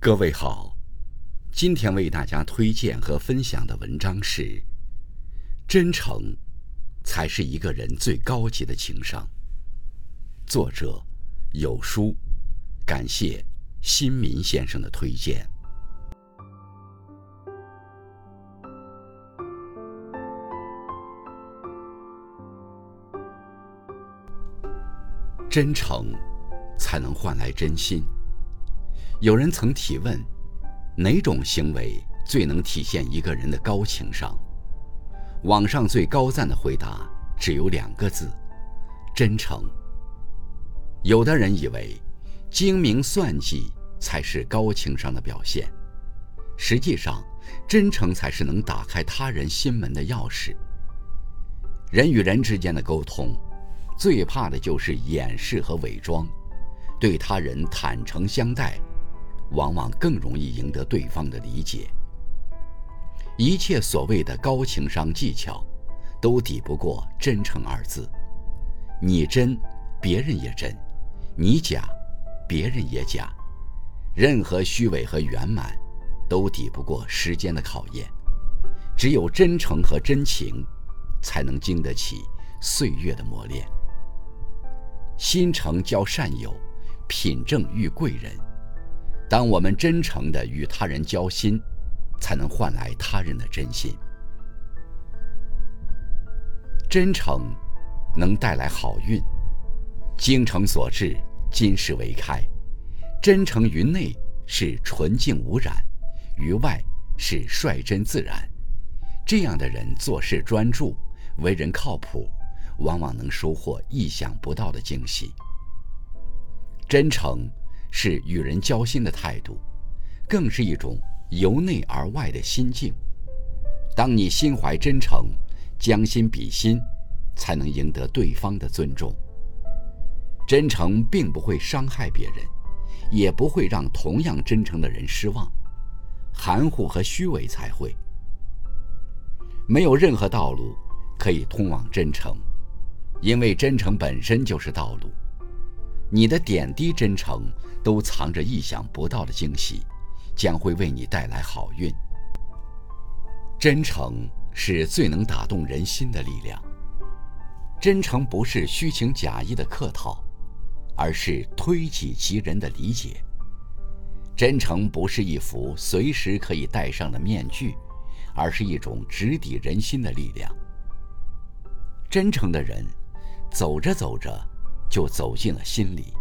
各位好，今天为大家推荐和分享的文章是《真诚才是一个人最高级的情商》，作者有书，感谢新民先生的推荐。真诚才能换来真心。有人曾提问：哪种行为最能体现一个人的高情商？网上最高赞的回答只有两个字：真诚。有的人以为精明算计才是高情商的表现，实际上，真诚才是能打开他人心门的钥匙。人与人之间的沟通，最怕的就是掩饰和伪装，对他人坦诚相待。往往更容易赢得对方的理解。一切所谓的高情商技巧，都抵不过“真诚”二字。你真，别人也真；你假，别人也假。任何虚伪和圆满，都抵不过时间的考验。只有真诚和真情，才能经得起岁月的磨练。心诚交善友，品正遇贵人。当我们真诚地与他人交心，才能换来他人的真心。真诚能带来好运，精诚所至，金石为开。真诚于内是纯净无染，于外是率真自然。这样的人做事专注，为人靠谱，往往能收获意想不到的惊喜。真诚。是与人交心的态度，更是一种由内而外的心境。当你心怀真诚，将心比心，才能赢得对方的尊重。真诚并不会伤害别人，也不会让同样真诚的人失望。含糊和虚伪才会。没有任何道路可以通往真诚，因为真诚本身就是道路。你的点滴真诚，都藏着意想不到的惊喜，将会为你带来好运。真诚是最能打动人心的力量。真诚不是虚情假意的客套，而是推己及人的理解。真诚不是一副随时可以戴上的面具，而是一种直抵人心的力量。真诚的人，走着走着。就走进了心里，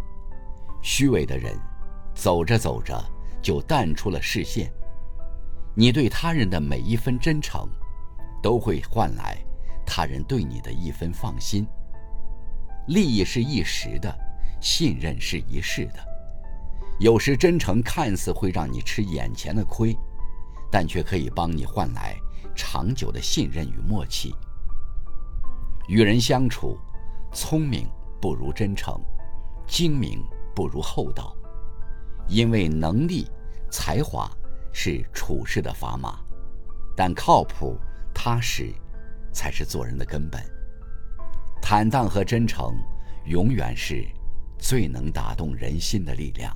虚伪的人，走着走着就淡出了视线。你对他人的每一分真诚，都会换来他人对你的一分放心。利益是一时的，信任是一世的。有时真诚看似会让你吃眼前的亏，但却可以帮你换来长久的信任与默契。与人相处，聪明。不如真诚，精明不如厚道，因为能力、才华是处事的砝码，但靠谱、踏实才是做人的根本。坦荡和真诚，永远是最能打动人心的力量。